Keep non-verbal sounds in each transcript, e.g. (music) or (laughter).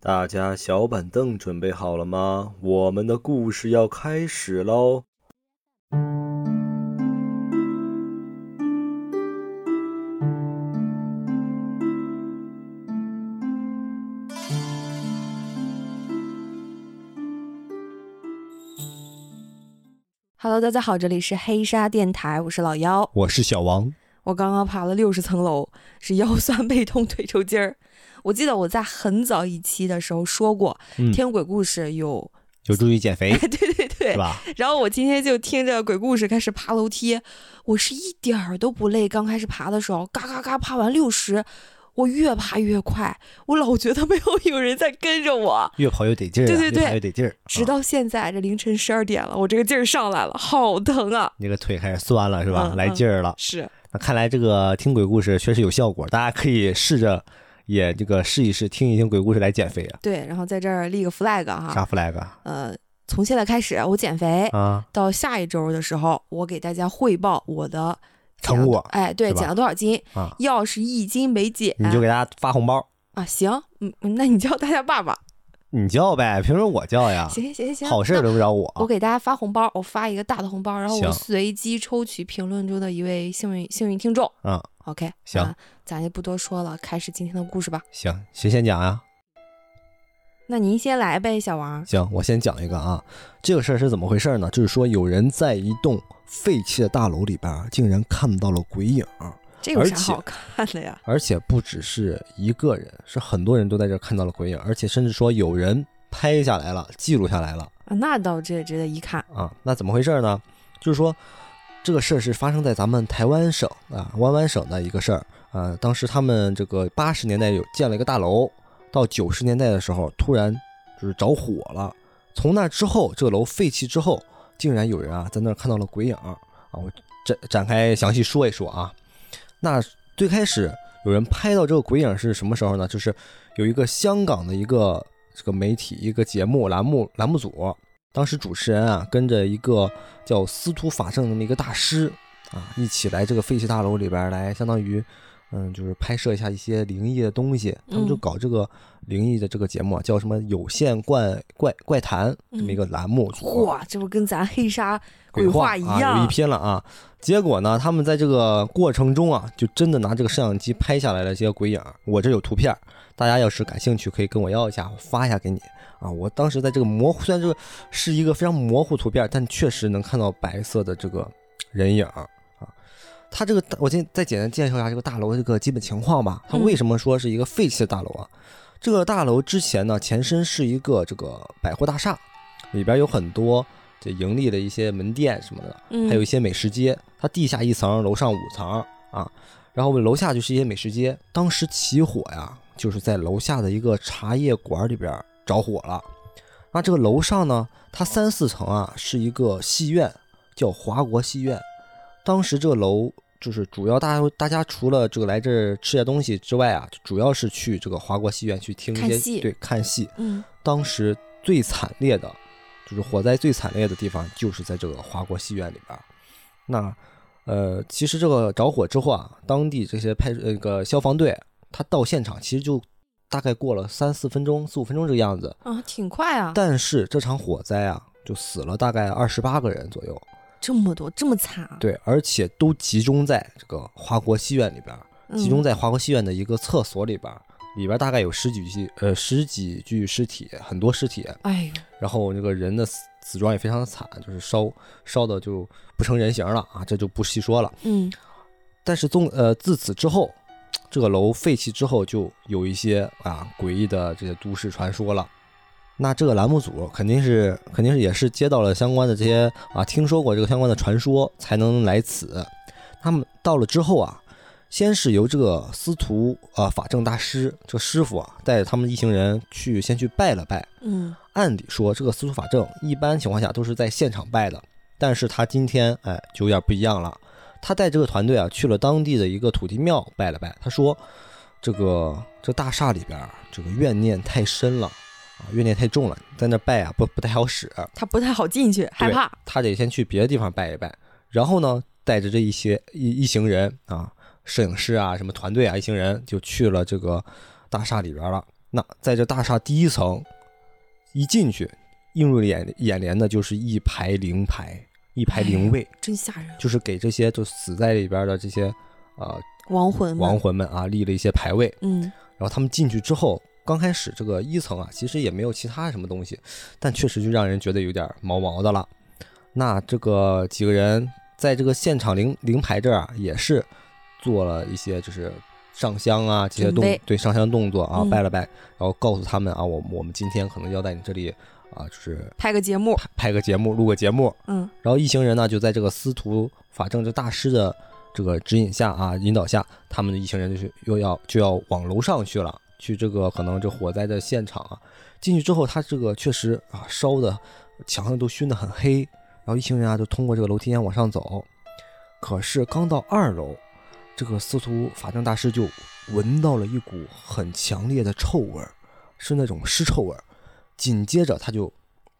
大家小板凳准备好了吗？我们的故事要开始喽！Hello，大家好，这里是黑沙电台，我是老妖，我是小王。我刚刚爬了六十层楼，是腰酸背痛腿抽筋儿。我记得我在很早一期的时候说过，听鬼故事有有助于减肥，(laughs) 对对对，是吧？然后我今天就听着鬼故事开始爬楼梯，我是一点儿都不累。刚开始爬的时候，嘎嘎嘎爬完六十，我越爬越快，我老觉得没有有人在跟着我，越跑越得劲儿，对对对，越得劲儿。直到现在这凌晨十二点了，我这个劲儿上来了，好疼啊！那个腿开始酸了，是吧？来劲儿了，是。那看来这个听鬼故事确实有效果，大家可以试着。也这个试一试，听一听鬼故事来减肥啊！对，然后在这儿立个 flag 哈。啥 flag？呃，从现在开始我减肥啊，到下一周的时候，我给大家汇报我的成果。哎，对，减了多少斤啊？要是一斤没减，你就给大家发红包啊！行，嗯，那你叫大家爸爸。(laughs) 你叫呗，凭什么我叫呀？(laughs) 行行行行，好事轮不着我。我给大家发红包，我发一个大的红包，然后我随机抽取评论中的一位幸运幸运听众。嗯，OK，行，咱就不多说了，开始今天的故事吧。行，谁先讲呀？那您先来呗，小王。行，我先讲一个啊。这个事儿是怎么回事呢？就是说有人在一栋废弃的大楼里边，竟然看到了鬼影。这有啥好看的呀？而且不只是一个人，是很多人都在这看到了鬼影，而且甚至说有人拍下来了，记录下来了啊！那倒这值得一看啊！那怎么回事呢？就是说这个事儿是发生在咱们台湾省啊，湾湾省的一个事儿啊。当时他们这个八十年代有建了一个大楼，到九十年代的时候突然就是着火了。从那之后，这个楼废弃之后，竟然有人啊在那儿看到了鬼影啊！我展展开详细说一说啊。那最开始有人拍到这个鬼影是什么时候呢？就是有一个香港的一个这个媒体一个节目栏目栏目组，当时主持人啊跟着一个叫司徒法正的一个大师啊一起来这个废弃大楼里边来，相当于嗯就是拍摄一下一些灵异的东西。他们就搞这个灵异的这个节目，叫什么有线怪怪怪谈这么一个栏目。哇，这不跟咱黑沙 (laughs) 鬼话一样有一拼了啊！结果呢，他们在这个过程中啊，就真的拿这个摄像机拍下来了这些鬼影。我这有图片，大家要是感兴趣，可以跟我要一下，我发一下给你啊。我当时在这个模糊，虽然这个是一个非常模糊图片，但确实能看到白色的这个人影啊。它这个，我先再简单介绍一下这个大楼这个基本情况吧。它为什么说是一个废弃的大楼啊？这个大楼之前呢，前身是一个这个百货大厦，里边有很多。这盈利的一些门店什么的，还有一些美食街。它地下一层，楼上五层啊，然后楼下就是一些美食街。当时起火呀，就是在楼下的一个茶叶馆里边着火了。那这个楼上呢，它三四层啊是一个戏院，叫华国戏院。当时这个楼就是主要大家大家除了这个来这儿吃点东西之外啊，主要是去这个华国戏院去听一些对看戏。嗯，当时最惨烈的。就是火灾最惨烈的地方，就是在这个华国戏院里边。那，呃，其实这个着火之后啊，当地这些派那个消防队，他到现场其实就大概过了三四分钟、四五分钟这个样子啊，挺快啊。但是这场火灾啊，就死了大概二十八个人左右，这么多，这么惨。对，而且都集中在这个华国戏院里边，集中在华国戏院的一个厕所里边。里边大概有十几具，呃，十几具尸体，很多尸体。哎呦，然后那个人的死死状也非常的惨，就是烧烧的就不成人形了啊，这就不细说了。嗯，但是从呃自此之后，(tsk) 这个楼废弃之后，就有一些啊诡异的这些都市传说了。那这个栏目组肯定是肯定是也是接到了相关的这些啊，听说过这个相关的传说才能来此。他们到了之后啊。先是由这个司徒啊法正大师这个师傅啊带着他们一行人去先去拜了拜。嗯，按理说这个司徒法正一般情况下都是在现场拜的，但是他今天哎就有点不一样了。他带这个团队啊去了当地的一个土地庙拜了拜。他说，这个这大厦里边这个怨念太深了啊，怨念太重了，在那拜啊不不太好使。他不太好进去，害怕。他得先去别的地方拜一拜，然后呢带着这一些一一行人啊。摄影师啊，什么团队啊，一行人就去了这个大厦里边了。那在这大厦第一层一进去，映入眼眼帘的就是一排灵牌，一排灵位，真吓人，就是给这些就死在里边的这些呃亡魂们。亡魂们啊立了一些牌位。嗯。然后他们进去之后，刚开始这个一层啊，其实也没有其他什么东西，但确实就让人觉得有点毛毛的了。那这个几个人在这个现场灵灵牌这儿啊，也是做了一些就是上香啊这些动对上香动作啊，嗯。拜了拜，然后告诉他们啊，我我们今天可能要在你这里啊，就是拍个节目，拍拍个节目，录个节目。嗯然后一行人呢，就在这个司徒法正这大师的这个指引下啊，引导下，他们的一行人就是又要就要往楼上去了，去这个可能这火灾的现场啊。进去之后，他这个确实啊烧的墙上都熏得很黑，然后一行人啊就通过这个楼梯间往上走。可是刚到二楼，这个司徒法正大师就闻到了一股很强烈的臭味儿，是那种尸臭味儿。紧接着他就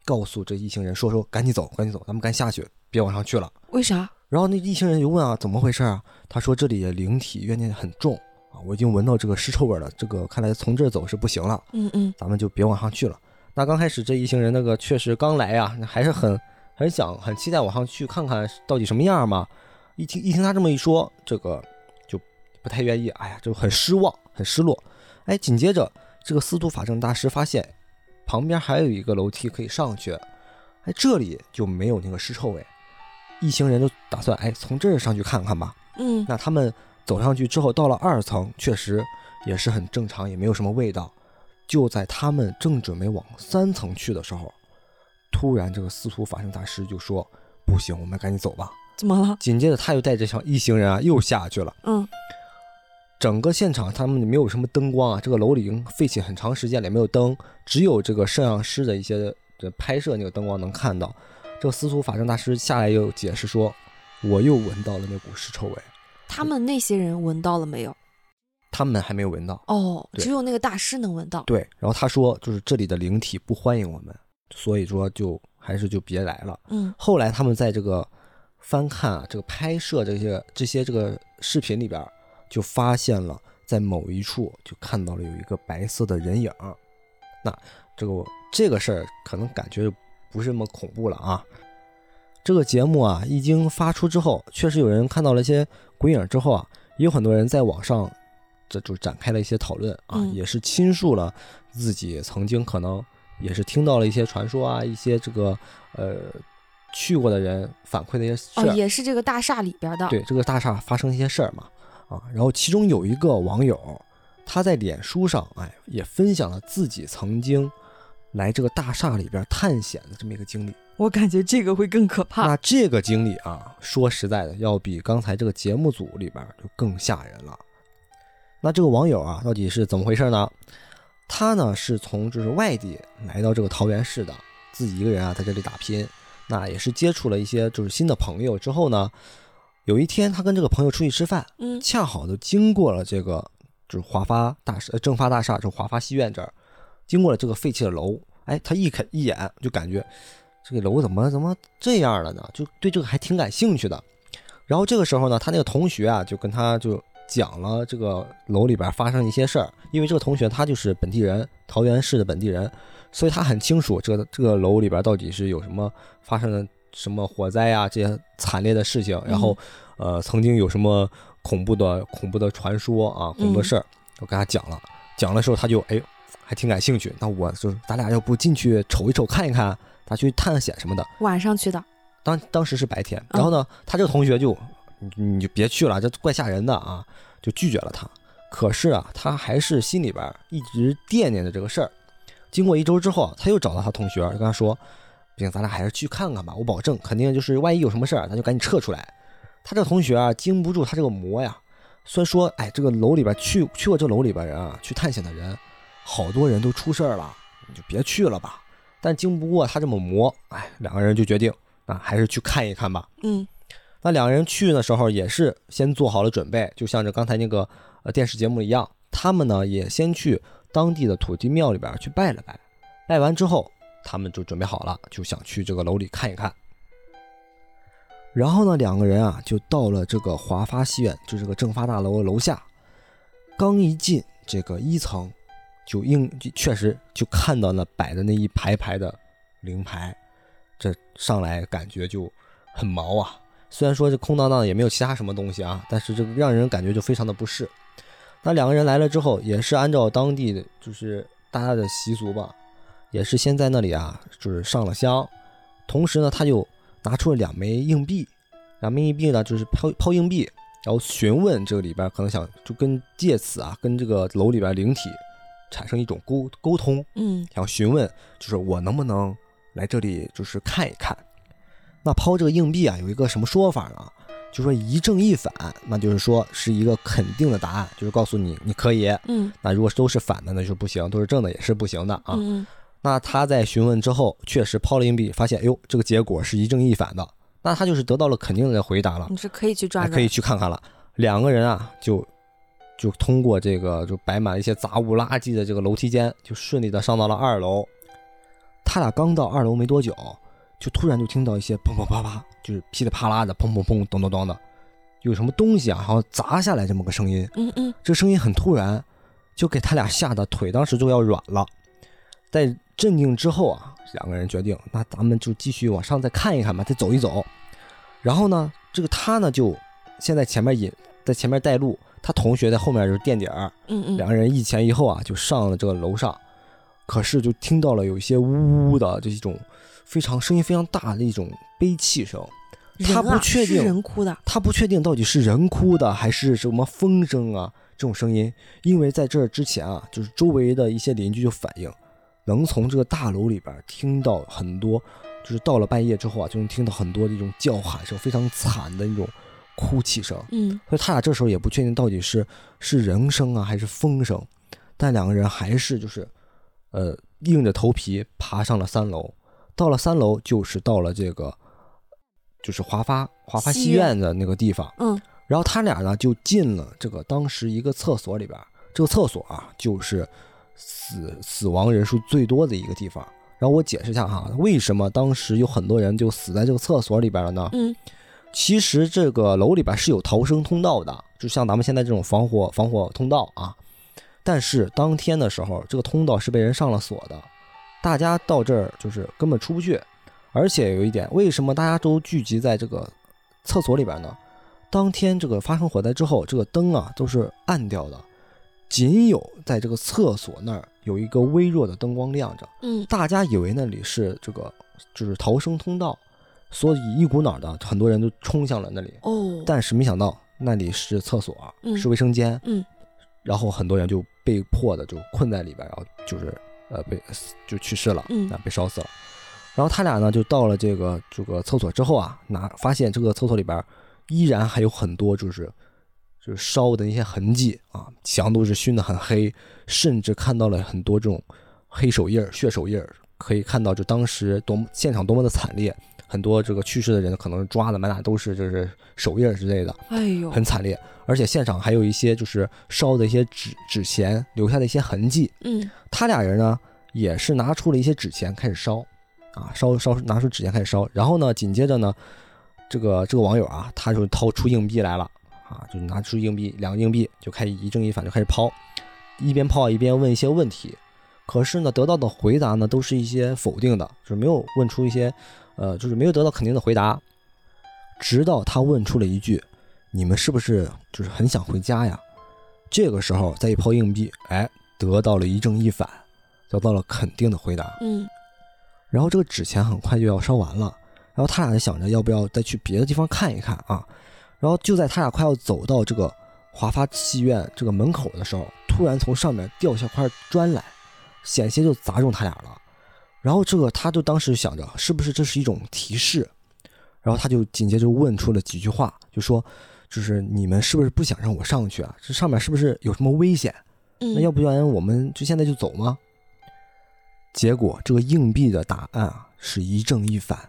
告诉这一行人说：“说赶紧走，赶紧走，咱们赶紧下去，别往上去了。”为啥？然后那一行人就问啊，怎么回事啊？他说这里的灵体怨念很重啊，我已经闻到这个尸臭味了，这个看来从这儿走是不行了，嗯嗯咱们就别往上去了。那刚开始这一行人那个确实刚来呀，还是很很想很期待往上去看看到底什么样嘛。一听一听他这么一说，这个就不太愿意，哎呀，就很失望，很失落。哎，紧接着这个司徒法正大师发现旁边还有一个楼梯可以上去，哎，这里就没有那个尸臭味。一行人就打算哎从这儿上去看看吧。嗯，那他们走上去之后，到了二层，确实也是很正常，也没有什么味道。就在他们正准备往三层去的时候，突然这个司徒法圣大师就说：“不行，我们赶紧走吧。怎么了”？紧接着他又带着小一行人啊又下去了。嗯整个现场他们没有什么灯光啊，这个楼里已经废弃很长时间了，也没有灯，只有这个摄像师的一些这拍摄那个灯光能看到。这个司徒法正大师下来又解释说：“我又闻到了那股尸臭味。”他们那些人闻到了没有？他们还没有闻到。哦，只有那个大师能闻到。对，然后他说，就是这里的灵体不欢迎我们，所以说就还是就别来了。嗯后来他们在这个翻看啊，这个拍摄这些这些这个视频里边，就发现了在某一处就看到了有一个白色的人影儿。那这个这个事儿可能感觉不是那么恐怖了啊。这个节目啊一经发出之后，确实有人看到了一些鬼影之后啊，也有很多人在网上这就展开了一些讨论啊，嗯也是倾诉了自己曾经可能也是听到了一些传说啊，一些这个呃去过的人反馈的一些事哦，儿，也是这个大厦里边的。对这个大厦发生一些事儿嘛啊，然后其中有一个网友他在脸书上哎也分享了自己曾经来这个大厦里边探险的这么一个经历。我感觉这个会更可怕。那这个经历啊，说实在的，要比刚才这个节目组里边就更吓人了。那这个网友啊，到底是怎么回事呢？他呢是从就是外地来到这个桃园市的，自己一个人啊在这里打拼。那也是接触了一些就是新的朋友之后呢，有一天他跟这个朋友出去吃饭，嗯恰好就经过了这个就是华发大厦、呃正发大厦，就是华发戏院这儿，经过了这个废弃的楼，哎，他一看一眼就感觉这个楼怎么怎么这样了呢？就对这个还挺感兴趣的。然后这个时候呢，他那个同学啊就跟他就讲了这个楼里边发生一些事儿，因为这个同学他就是本地人，桃园市的本地人，所以他很清楚这个这个楼里边到底是有什么发生了什么火灾啊这些惨烈的事情，然后呃曾经有什么恐怖的恐怖的传说啊恐怖的事儿，我跟他讲了，讲的时候他就哎还挺感兴趣，那我就咱俩要不进去瞅一瞅看一看，咱去探险什么的。晚上去的。当当时是白天，然后呢，他这个同学就你你就别去了，这怪吓人的啊，就拒绝了他。可是啊，他还是心里边一直惦念着这个事儿。经过一周之后啊，他又找到他同学，就跟他说：“不行，咱俩还是去看看吧，我保证肯定就是万一有什么事儿，咱就赶紧撤出来。”他这个同学啊，经不住他这个磨呀。虽然说，哎，这个楼里边去去过这楼里边人啊，去探险的人，好多人都出事儿了，你就别去了吧。但经不过他这么磨，哎，两个人就决定。啊，还是去看一看吧。嗯那两个人去的时候也是先做好了准备，就像这刚才那个呃电视节目一样，他们呢也先去当地的土地庙里边去拜了拜，拜完之后他们就准备好了，就想去这个楼里看一看。然后呢，两个人啊就到了这个华发戏院，就这个正发大楼的楼下。刚一进这个一层，就应就确实就看到了摆的那一排排的灵牌，这上来感觉就很毛啊。虽然说这空荡荡也没有其他什么东西啊，但是这个让人感觉就非常的不适。那两个人来了之后，也是按照当地的就是大家的习俗吧，也是先在那里啊，就是上了香，同时呢，他就拿出了两枚硬币，两枚硬币呢就是抛抛硬币，然后询问这个里边可能想就跟借此啊跟这个楼里边灵体产生一种沟沟通，嗯想询问就是我能不能来这里就是看一看。那抛这个硬币啊，有一个什么说法呢？就说一正一反，那就是说是一个肯定的答案，就是告诉你你可以。嗯那如果都是反的，那就是不行；都是正的也是不行的啊。嗯那他在询问之后，确实抛了硬币，发现，哎呦，这个结果是一正一反的，那他就是得到了肯定的回答了你，是可以去抓可以去看看了。两个人啊，就就通过这个就摆满了一些杂物垃圾的这个楼梯间，就顺利的上到了二楼。他俩刚到二楼没多久，就突然就听到一些砰砰啪啪，就是噼里啪啦的砰砰砰咚咚咚的，有什么东西啊，好像砸下来这么个声音。嗯嗯这声音很突然，就给他俩吓得腿当时就要软了。在镇定之后啊，两个人决定，那咱们就继续往上再看一看吧，再走一走。然后呢，这个他呢就先在前面引，在前面带路，他同学在后面就是垫底儿，嗯嗯，两个人一前一后啊，就上了这个楼上。可是就听到了有一些呜呜的这种非常声音非常大的一种悲泣声，他不确定人哭的，他不确定到底是人哭的还是什么风声啊这种声音，因为在这之前啊，就是周围的一些邻居就反映，能从这个大楼里边听到很多，就是到了半夜之后啊，就能听到很多这种叫喊声，非常惨的一种哭泣声。嗯所以他俩这时候也不确定到底是是人声啊还是风声，但两个人还是就是，呃，硬着头皮爬上了三楼。到了三楼，就是到了这个，就是华发华发戏院的那个地方。嗯然后他俩呢就进了这个当时一个厕所里边，这个厕所啊就是死死亡人数最多的一个地方。然后我解释一下哈，为什么当时有很多人就死在这个厕所里边了呢？嗯其实这个楼里边是有逃生通道的，就像咱们现在这种防火防火通道啊。但是当天的时候，这个通道是被人上了锁的，大家到这儿就是根本出不去。而且有一点，为什么大家都聚集在这个厕所里边呢？当天这个发生火灾之后，这个灯啊都是暗掉的，仅有在这个厕所那儿有一个微弱的灯光亮着。嗯大家以为那里是这个就是逃生通道，所以一股脑的很多人都冲向了那里。哦，但是没想到那里是厕所，嗯是卫生间，嗯，然后很多人就被迫的就困在里边，然后就是呃被就去世了，嗯啊被烧死了。然后他俩呢就到了这个这个厕所之后啊，拿发现这个厕所里边依然还有很多就是就是烧的那些痕迹啊，墙都是熏得很黑，甚至看到了很多这种黑手印儿、血手印儿，可以看到就当时多么现场多么的惨烈，很多这个去世的人可能抓的满哪都是就是手印儿之类的，哎呦，很惨烈。而且现场还有一些就是烧的一些纸纸钱留下的一些痕迹。嗯他俩人呢也是拿出了一些纸钱开始烧，啊烧烧拿出纸钱开始烧，然后呢紧接着呢，这个这个网友啊他就掏出硬币来了啊，就拿出硬币两个硬币就开始一正一反就开始抛，一边抛啊一边问一些问题，可是呢得到的回答呢都是一些否定的，就是没有问出一些呃就是没有得到肯定的回答，直到他问出了一句：“你们是不是就是很想回家呀？”这个时候再一抛硬币，哎。得到了一正一反，得到了肯定的回答。嗯然后这个纸钱很快就要烧完了，然后他俩就想着要不要再去别的地方看一看啊。然后就在他俩快要走到这个华发戏院这个门口的时候，突然从上面掉下块砖来，险些就砸中他俩了。然后这个他就当时想着是不是这是一种提示，然后他就紧接着问出了几句话，就说就是你们是不是不想让我上去啊？这上面是不是有什么危险？嗯，那要不然我们就现在就走吗？结果这个硬币的答案啊是一正一反，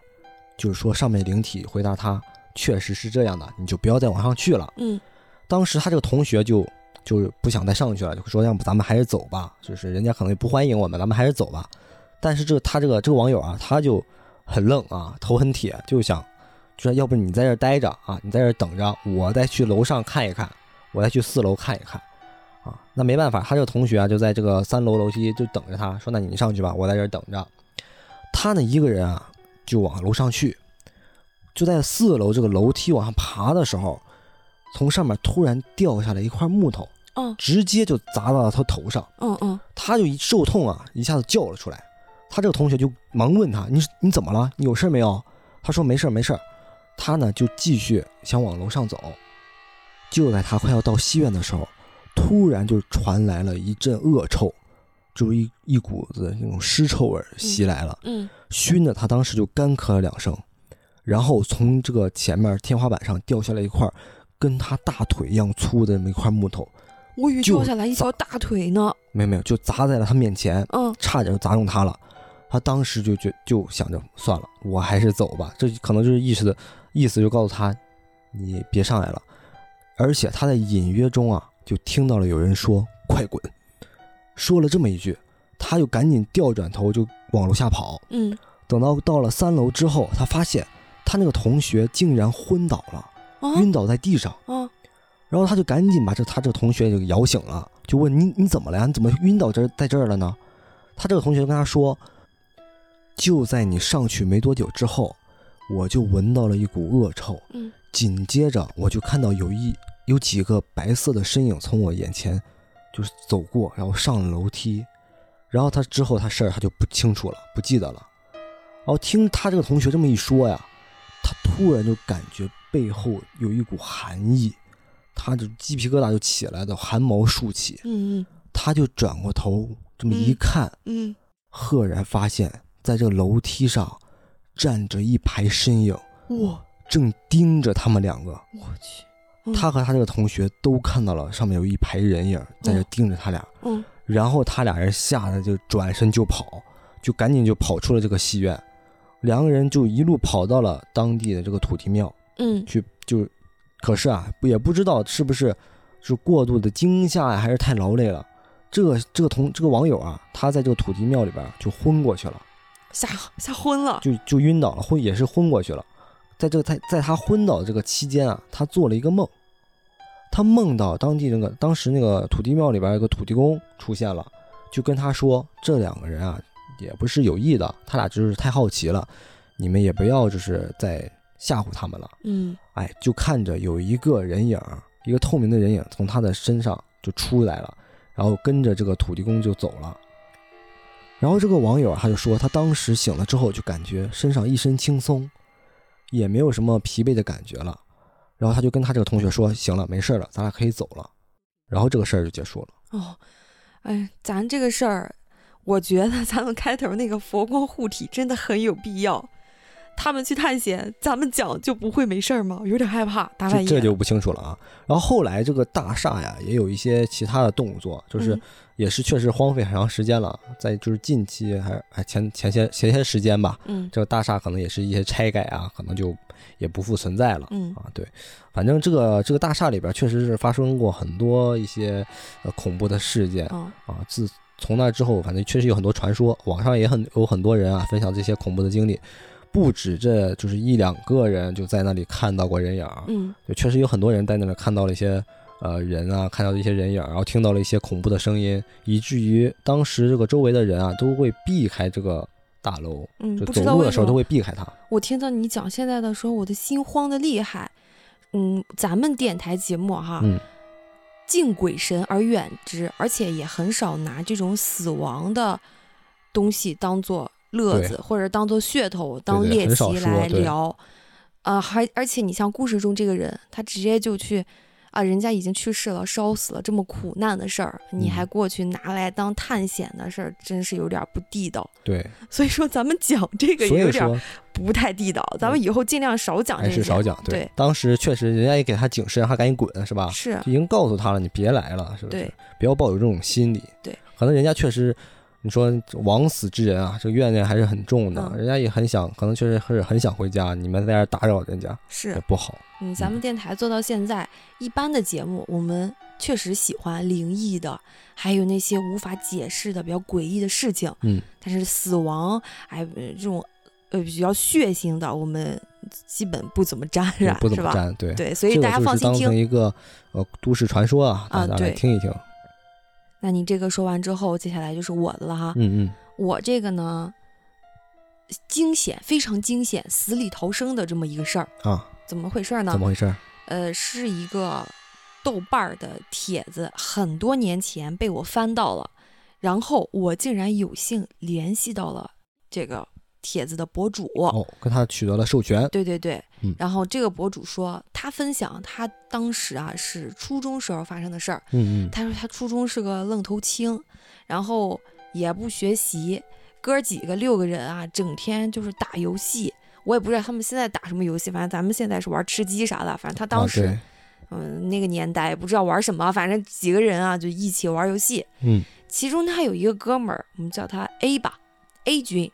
就是说上面灵体回答他确实是这样的，你就不要再往上去了。嗯当时他这个同学就就是不想再上去了，就说要不咱们还是走吧，就是人家可能也不欢迎我们，咱们还是走吧。但是这个他这个这个网友啊，他就很愣啊，头很铁，就想就说要不你在这儿待着啊，你在这儿等着，我再去楼上看一看，我再去四楼看一看。啊，那那没办法，他这个同学啊就在这个三楼楼梯就等着他，说那你上去吧，我在这儿等着。他呢一个人啊就往楼上去，就在四楼这个楼梯往上爬的时候，从上面突然掉下来一块木头，嗯直接就砸到了他头上。嗯嗯。他就一受痛啊，一下子叫了出来。他这个同学就忙问他：“你你怎么了？你有事没有？”他说：“没事没事。”他呢就继续想往楼上走。就在他快要到西院的时候，突然就传来了一阵恶臭，就是一一股子那种尸臭味袭来了，嗯熏得他当时就干咳了两声，然后从这个前面天花板上掉下来一块跟他大腿一样粗的那么一块木头，我以为掉下来一条大腿呢。没有没有，就砸在了他面前。嗯差点就砸中他了。他当时就觉就想着算了，我还是走吧。这可能就是意识的意思，就告诉他你别上来了。而且他在隐约中啊，就听到了有人说“快滚”，说了这么一句，他就赶紧调转头就往楼下跑。嗯等到到了三楼之后，他发现他那个同学竟然昏倒了，啊晕倒在地上。啊然后他就赶紧把这他这个同学就给摇醒了，就问你你怎么了呀？你怎么晕倒这在这儿了呢？他这个同学跟他说，就在你上去没多久之后，我就闻到了一股恶臭，嗯紧接着我就看到有一有几个白色的身影从我眼前就是走过，然后上了楼梯，然后他之后他事儿他就不清楚了，不记得了。然后听他这个同学这么一说呀，他突然就感觉背后有一股寒意，他就鸡皮疙瘩就起来的，汗毛竖起，嗯他就转过头这么一看，嗯。赫然发现在这个楼梯上站着一排身影，哇，正盯着他们两个。我去，嗯。他和他这个同学都看到了上面有一排人影在这盯着他俩，嗯。然后他俩人吓得就转身就跑，就赶紧就跑出了这个戏院，两个人就一路跑到了当地的这个土地庙嗯去，就可是啊，也不知道是不是是过度的惊吓呀，还是太劳累了。这个这个同这个网友啊，他在这个土地庙里边就昏过去了，吓吓昏了。就就晕倒了，昏也是昏过去了。在这个在在他昏倒的这个期间啊，他做了一个梦，他梦到当地那个当时那个土地庙里边有个土地公出现了，就跟他说这两个人啊也不是有意的，他俩就是太好奇了，你们也不要就是在吓唬他们了。嗯哎，就看着有一个人影，一个透明的人影从他的身上就出来了，然后跟着这个土地公就走了。然后这个网友啊他就说，他当时醒了之后就感觉身上一身轻松，也没有什么疲惫的感觉了。然后他就跟他这个同学说：“行了，没事了，咱俩可以走了。”然后这个事儿就结束了。哦，哎，咱这个事儿，我觉得咱们开头那个佛光护体真的很有必要。他们去探险，咱们讲就不会没事儿吗？有点害怕，大半夜。这这就不清楚了啊。然后后来这个大厦呀，也有一些其他的动作，就是嗯也是确实荒废很长时间了。在就是近期还是还前前些前些时间吧，嗯这个大厦可能也是一些拆改啊，可能就也不复存在了。嗯啊，对，反正这个这个大厦里边确实是发生过很多一些呃恐怖的事件嗯啊。自从那之后，反正确实有很多传说，网上也很有很多人啊分享这些恐怖的经历，不止这就是一两个人就在那里看到过人影儿，嗯就确实有很多人在那里看到了一些呃人啊，看到了一些人影儿，然后听到了一些恐怖的声音，以至于当时这个周围的人啊都会避开这个大楼，嗯，就走路的时候都会避开它。我听到你讲现在的时候，我的心慌的厉害。嗯，咱们电台节目哈，嗯敬鬼神而远之，而且也很少拿这种死亡的东西当做乐子，或者当做噱头、当对猎奇来对聊。呃，还而且你像故事中这个人，他直接就去啊，人家已经去世了，烧死了，这么苦难的事儿，你还嗯过去拿来当探险的事儿，真是有点不地道。对，(laughs) 所以说，咱们讲这个有点说不太地道，咱们以后尽量少讲这些。还是少讲。对，当时确实人家也给他警示，让他赶紧滚，是吧？是已经告诉他了，你别来了，是不是？对，不要抱有这种心理。对，可能人家确实，你说枉死之人啊，这个怨念还是很重的，嗯人家也很想，可能确实是很想回家，你们在这打扰人家也是，不好。嗯，咱们电台做到现在，一般的节目我们确实喜欢灵异的，还有那些无法解释的比较诡异的事情。嗯，但是死亡，哎，呃这种呃比较血腥的，我们基本不怎么沾染，不怎？么沾，对。对，所以大家放心听。一个呃都市传说啊，大家来啊对听一听。那你这个说完之后，接下来就是我的了哈。嗯嗯我这个呢，惊险，非常惊险，死里逃生的这么一个事儿。啊，怎么回事儿呢怎？么回事？呃，是一个豆瓣儿的帖子，很多年前被我翻到了，然后我竟然有幸联系到了这个帖子的博主。哦，跟他取得了授权。对对对，嗯然后这个博主说，他分享他当时啊是初中时候发生的事儿。嗯嗯他说他初中是个愣头青，然后也不学习，哥几个六个人啊，整天就是打游戏。我也不知道他们现在打什么游戏，反正咱们现在是玩吃鸡啥的。反正他当时，啊嗯，那个年代也不知道玩什么，反正几个人啊就一起玩游戏。嗯其中他有一个哥们儿，我们叫他 A 吧，A 君。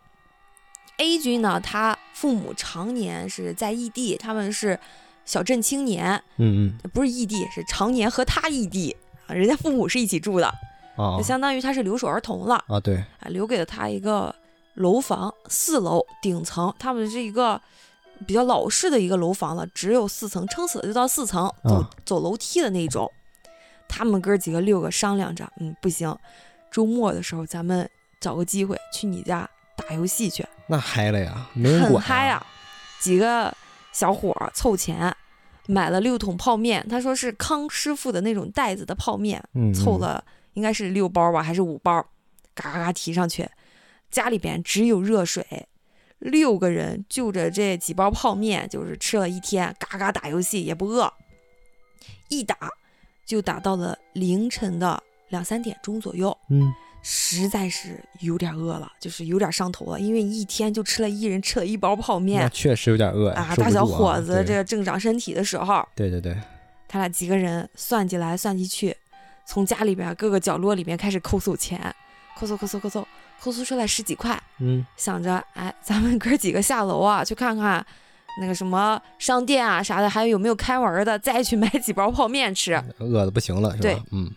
A 君呢，他父母常年是在异地，他们是小镇青年，嗯嗯不是异地，是常年和他异地啊，人家父母是一起住的，嗯啊就相当于他是留守儿童了啊对，啊，留给了他一个楼房，四楼顶层，他们是一个比较老式的一个楼房了，只有四层，撑死了就到四层，走、啊走楼梯的那种。他们哥几个六个商量着，嗯，不行，周末的时候咱们找个机会去你家打游戏去，那嗨了呀，没人很管嗨啊！几个小伙儿凑钱买了六桶泡面，他说是康师傅的那种袋子的泡面，凑了应该是六包吧，还是五包，嘎嘎嘎提上去。家里边只有热水，六个人就着这几包泡面，就是吃了一天，嘎嘎打游戏也不饿，一打就打到了凌晨的两三点钟左右，嗯实在是有点饿了，就是有点上头了，因为一天就吃了一人吃了一包泡面确实有点饿呀啊，大小伙子这个正长身体的时候，对对对，他俩几个人算计来算计去，从家里边各个角落里面开始抠搜钱，抠搜抠搜抠搜，抠搜出来十几块，嗯想着哎，咱们哥几个下楼啊，去看看那个什么商店啊啥的，还有有没有开门的，再去买几包泡面吃。饿的不行了是对吧？嗯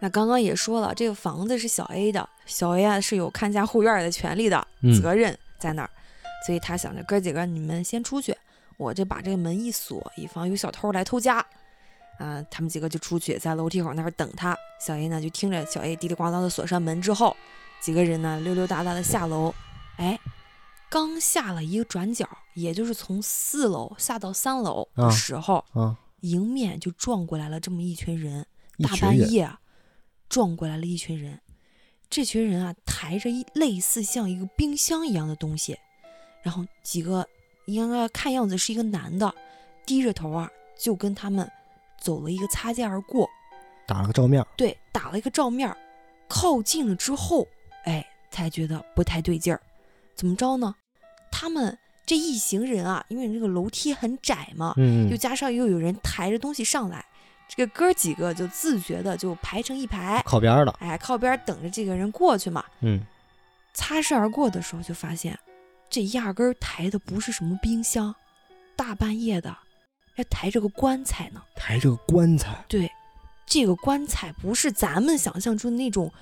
那刚刚也说了，这个房子是小 A 的，小 A 啊是有看家护院的权利的，嗯责任在那儿，所以他想着哥几个你们先出去，我这把这个门一锁，以防有小偷来偷家。啊、他们几个就出去，在楼梯口那儿等他。小 A 呢就听着小 A 滴里呱啦的锁上门之后，几个人呢溜溜达达的下楼。哎，刚下了一个转角，也就是从四楼下到三楼的啊时候，啊，迎面就撞过来了这么一群人。大半夜啊，撞过来了一群人。这群人啊，抬着一类似像一个冰箱一样的东西，然后几个应该看样子是一个男的，低着头啊，就跟他们走了一个擦肩而过，打了个照面儿，对，打了一个照面儿。靠近了之后，哎，才觉得不太对劲儿。怎么着呢？他们这一行人啊，因为这个楼梯很窄嘛，嗯又加上又有人抬着东西上来，这个哥几个就自觉的就排成一排，靠边儿了，哎，靠边等着这个人过去嘛。嗯擦身而过的时候，就发现这压根儿抬的不是什么冰箱，大半夜的还抬着个棺材呢。抬着个棺材，对，这个棺材不是咱们想象中的那种，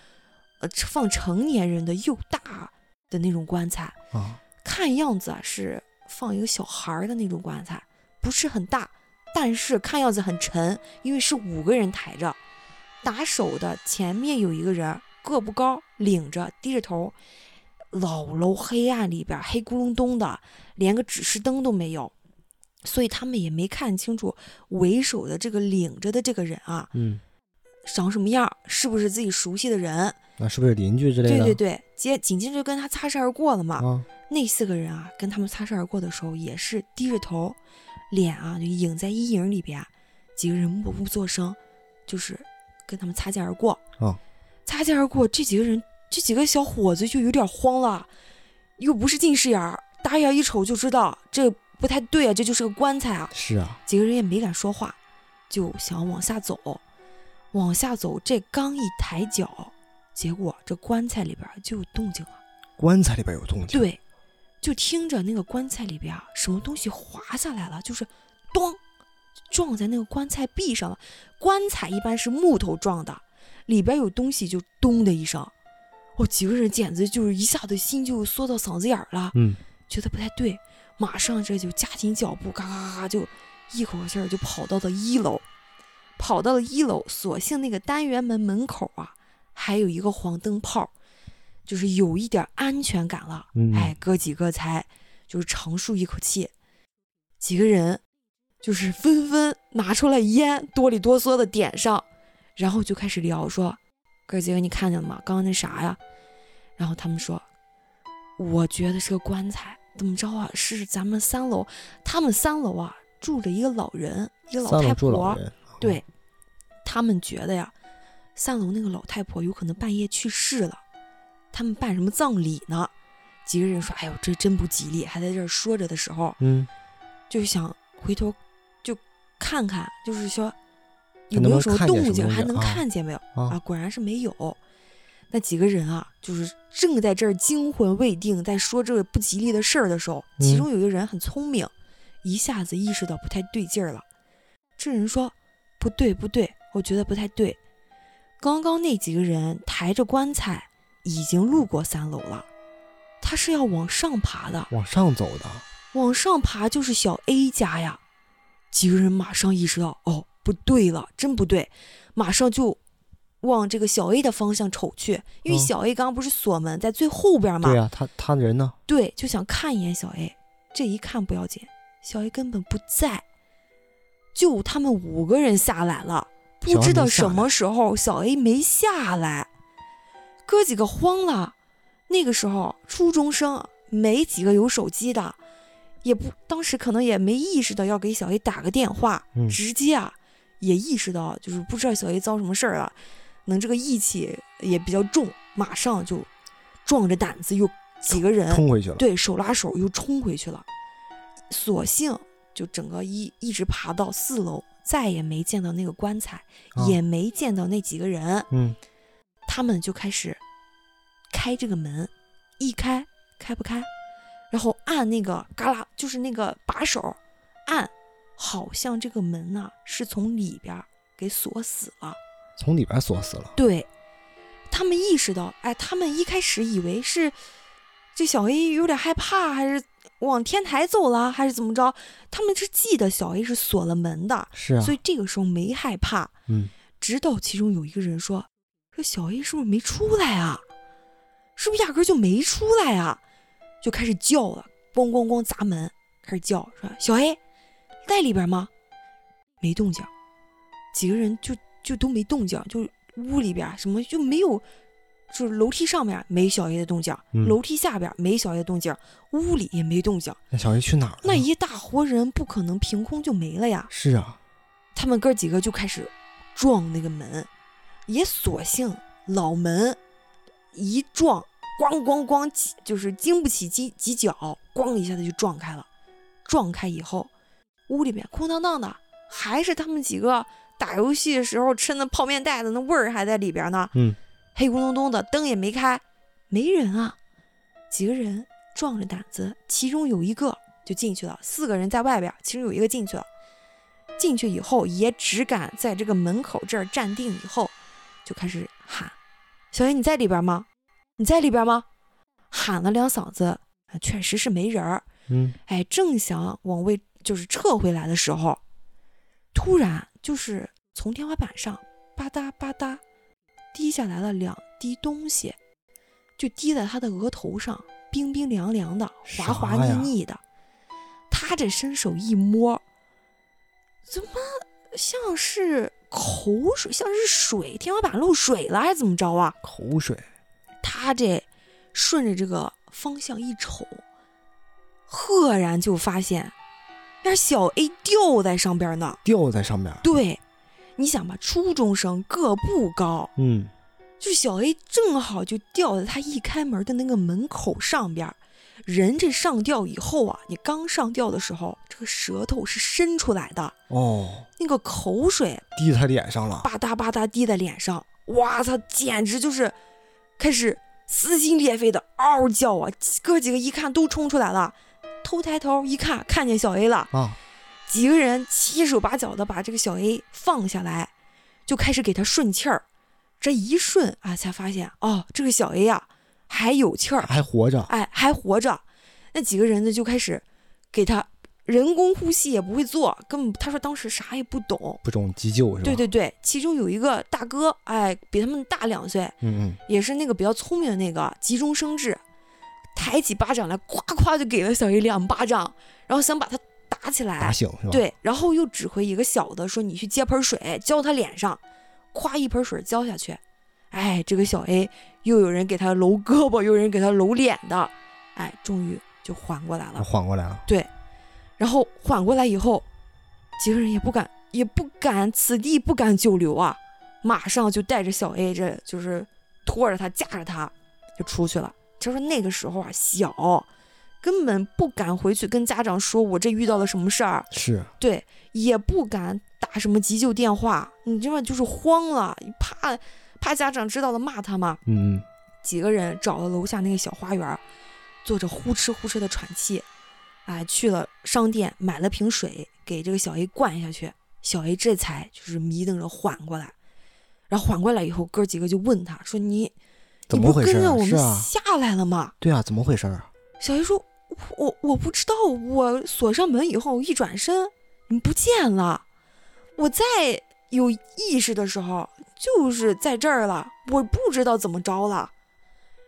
呃，放成年人的又大的那种棺材，啊，看样子啊是放一个小孩儿的那种棺材，不是很大，但是看样子很沉，因为是五个人抬着。打手的前面有一个人，个不高，领着，低着头。老楼黑暗里边黑咕隆咚的，连个指示灯都没有，所以他们也没看清楚为首的这个领着的这个人啊嗯，长什么样，是不是自己熟悉的人？那是不是邻居之类的？对对对，接紧接着就跟他擦身而过了嘛。啊，那四个人啊，跟他们擦身而过的时候，也是低着头，脸啊就影在阴影里边，几个人默不作声，就是跟他们擦肩而过。哦擦肩而过，这几个人，这几个小伙子就有点慌了，又不是近视眼儿，打眼一瞅就知道这不太对啊，这就是个棺材啊。是啊，几个人也没敢说话，就想往下走。往下走，这刚一抬脚，结果这棺材里边就有动静了。棺材里边有动静，对，就听着那个棺材里边啊，什么东西滑下来了，就是咚，撞在那个棺材壁上了。棺材一般是木头撞的，里边有东西就咚的一声，哦，几个人简直就是一下子心就缩到嗓子眼儿了，嗯，觉得不太对，马上这就加紧脚步，嘎嘎嘎嘎就一口气儿就跑到了一楼，跑到了一楼，所幸那个单元门门口啊还有一个黄灯泡，就是有一点安全感了。嗯哎，哥几个才就是长舒一口气。几个人就是纷纷拿出来烟，哆里哆嗦的点上，然后就开始聊说：“哥几个，你看见了吗？刚刚那啥呀？”然后他们说：“我觉得是个棺材，怎么着啊？是咱们三楼，他们三楼啊住着一个老人，一个老太婆。对，他们觉得呀，三楼那个老太婆有可能半夜去世了，他们办什么葬礼呢？几个人说：“哎呦，这真不吉利！”还在这儿说着的时候，嗯，就想回头就看看，就是说有没有什么动静，还能看见没有啊啊？果然是没有。那几个人啊，就是正在这儿惊魂未定，在说这个不吉利的事儿的时候，其嗯中有一个人很聪明，一下子意识到不太对劲儿了。这人说：“不对，不对，我觉得不太对。刚刚那几个人抬着棺材已经路过三楼了，他是要往上爬的，往上走的，往上爬就是小 A 家呀。几个人马上意识到，哦，不对了，真不对，马上就往这个小 A 的方向瞅去，因为嗯小 A 刚刚不是锁门在最后边吗？对呀、他他人呢？对，就想看一眼小 A。这一看不要紧，小 A 根本不在，就他们五个人下来了，不知道什么时候小 A 没下来，哥几个慌了。那个时候初中生没几个有手机的，也不当时可能也没意识到要给小 A 打个电话，嗯直接啊也意识到就是不知道小 A 遭什么事儿了，能这个义气也比较重，马上就壮着胆子又几个人冲回去了。对手拉手又冲回去了，索性就整个一一直爬到四楼，再也没见到那个棺材，啊也没见到那几个人，嗯，他们就开始开这个门，一开开不开，然后按那个嘎啦，就是那个把手按，好像这个门呐、是从里边给锁死了。从里边锁死了。对，他们意识到，哎，他们一开始以为是这小 A 有点害怕，还是往天台走了，还是怎么着？他们是记得小 A 是锁了门的，是啊，所以这个时候没害怕。嗯，直到其中有一个人说：“说小 A 是不是没出来啊？是不是压根儿就没出来啊？”就开始叫了，咣咣咣砸门，开始叫说：“小 A 在里边吗？”没动静，几个人就就都没动静，就屋里边什么就没有，就是楼梯上面没小 A 的动静，嗯楼梯下边没小 A 的动静，屋里也没动静。那小 A 去哪儿了？那一大活人不可能凭空就没了呀。是啊，他们哥几个就开始撞那个门，也索性老门一撞，咣咣咣，几就是经不起几几脚，咣一下子就撞开了。撞开以后，屋里面空荡荡的，还是他们几个打游戏的时候吃那泡面袋子，那味儿还在里边呢。嗯，黑咕隆咚的，灯也没开，没人啊。几个人壮着胆子，其中有一个就进去了，四个人在外边，其中有一个进去了。进去以后也只敢在这个门口这儿站定，以后就开始喊：“小爷你在里边吗？你在里边吗？”喊了两嗓子，啊确实是没人儿。嗯，哎，正想往位就是撤回来的时候，突然就是从天花板上吧嗒吧嗒滴下来了两滴东西，就滴在他的额头上，冰冰凉凉的，滑滑腻腻的。他这伸手一摸，怎么像是口水，像是水，天花板漏水了还是怎么着啊？口水。他这顺着这个方向一瞅，赫然就发现，那小 A 吊在上边呢。吊在上边。对，你想吧，初中生个不高，嗯，就小 A 正好就吊在他一开门的那个门口上边儿。人这上吊以后啊，你刚上吊的时候，这个舌头是伸出来的，哦，那个口水滴他脸上了。吧嗒吧嗒滴在脸上，哇操，简直就是开始撕心裂肺的嗷叫啊！哥几个一看都冲出来了，偷抬头一看，看见小 A 了，啊，几个人七手八脚的把这个小 A 放下来，就开始给他顺气儿。这一顺啊，才发现哦，这个小 A 啊还有气儿，还活着。哎，还活着。那几个人呢就开始给他人工呼吸也不会做，根本他说当时啥也不懂。不懂急救是吧？对对对，其中有一个大哥，哎，比他们大两岁，嗯嗯，也是那个比较聪明的那个，急中生智，抬起巴掌来，咵咵就给了小姨两巴掌，然后想把他打起来。打醒是吧？，对，然后又指挥一个小的说：“你去接盆水浇他脸上，咵一盆水浇下去。”哎，这个小 A 又有人给他揉胳膊，又有人给他揉脸的，哎，终于就缓过来了。缓过来了。对，然后缓过来以后，几个人也不敢，也不敢，此地不敢久留啊，马上就带着小 A，这就是拖着他，架着他就出去了。就说那个时候啊，小，根本不敢回去跟家长说，我这遇到了什么事儿，是，对，也不敢打什么急救电话，你知道就是慌了，怕怕家长知道了骂他嘛。嗯嗯，几个人找了楼下那个小花园，坐着呼哧呼哧的喘气，哎，去了商店买了瓶水给这个小 A 灌下去，小 A 这才就是迷瞪着缓过来。然后缓过来以后，哥几个就问他说：“你怎你不么回事啊？跟着我们下来了吗对啊，怎么回事啊？？”小 A 说：“我我不知道，我锁上门以后一转身，你不见了。我在有意识的时候就是在这儿了，我不知道怎么着了。”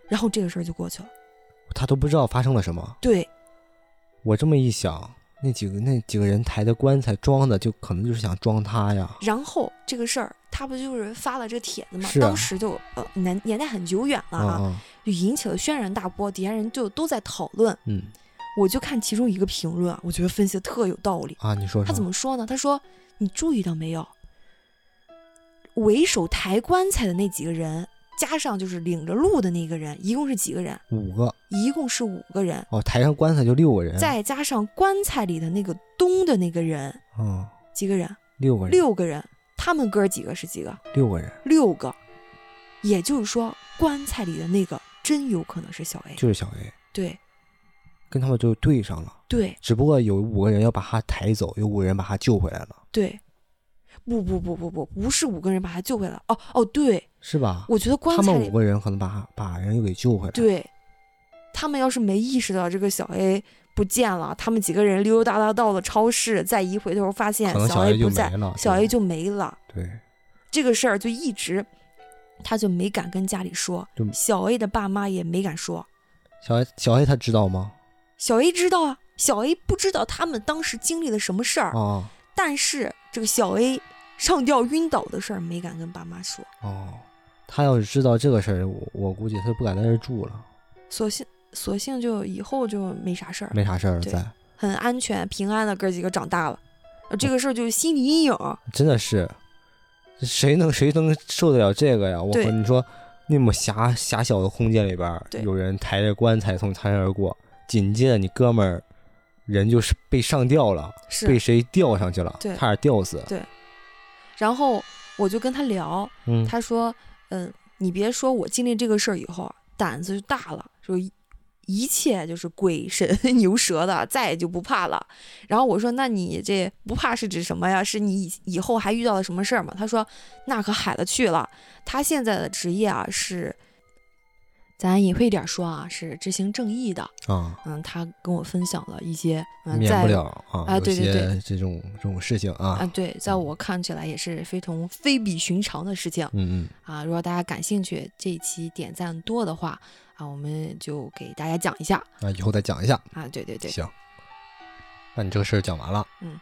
然后这个事儿就过去了。他都不知道发生了什么。对，我这么一想，那几个那几个人抬的棺材装的，就可能就是想装他呀。然后这个事儿，他不就是发了这帖子吗？啊当时就呃年年代很久远了啊，嗯嗯就引起了轩然大波，底下人就都在讨论。嗯我就看其中一个评论啊，我觉得分析的特有道理。啊，你说他怎么说呢？他说：“你注意到没有？为首抬棺材的那几个人，加上就是领着路的那个人，一共是几个人？五个一共是五个人，哦，抬上棺材就六个人，再加上棺材里的那个东的那个人，嗯几个人？六个人，六个人。他们哥几个是几个？六个人六个，也就是说，棺材里的那个真有可能是小 A。就是小 A，对跟他们就对上了。对只不过有五个人要把他抬走，有五个人把他救回来了，对，不不不不不，不是五个人把他救回来。哦哦，对，是吧？我觉得棺他们五个人可能把把人又给救回来。，对，他们要是没意识到这个小 A 不见了，他们几个人溜溜达达到了超市，再一回头发现小 A 不在没，了。小 A 就没了。对，这个事儿就一直，他就没敢跟家里说，小 A 的爸妈也没敢说。小 A 小 A 他知道吗？小 A 知道啊，小 A 不知道他们当时经历了什么事儿，哦但是这个小 A 上吊晕倒的事儿没敢跟爸妈说，哦，他要是知道这个事儿，我我估计他就不敢在这儿住了，索性索性就以后就没啥事儿，没啥事儿对在。很安全平安的哥几个长大了。呃这个事儿就是心理阴影，真的是，谁能谁能受得了这个呀？我对和你说，那么狭狭小的空间里边有人抬着棺材从擦身而过，紧接着你哥们儿人就是被上吊了，被。谁吊上去了，对差点吊死。然后我就跟他聊，嗯，他说：“嗯，你别说我经历这个事儿以后啊，胆子就大了，就一一切就是鬼神 (laughs) 牛蛇的，再也就不怕了。”然后我说：“那你这不怕是指什么呀？是你以以后还遇到了什么事儿吗？”他说：“那可海了去了，他现在的职业啊是。”咱隐晦点说啊，是执行正义的。啊，嗯，他跟我分享了一些，嗯，免在不了啊，啊对对对这种这种事情啊，啊，对，在我看起来也是非同非比寻常的事情。嗯嗯，啊，如果大家感兴趣，这一期点赞多的话啊，我们就给大家讲一下啊，以后再讲一下。啊。对对对，行，那你这个事儿讲完了，嗯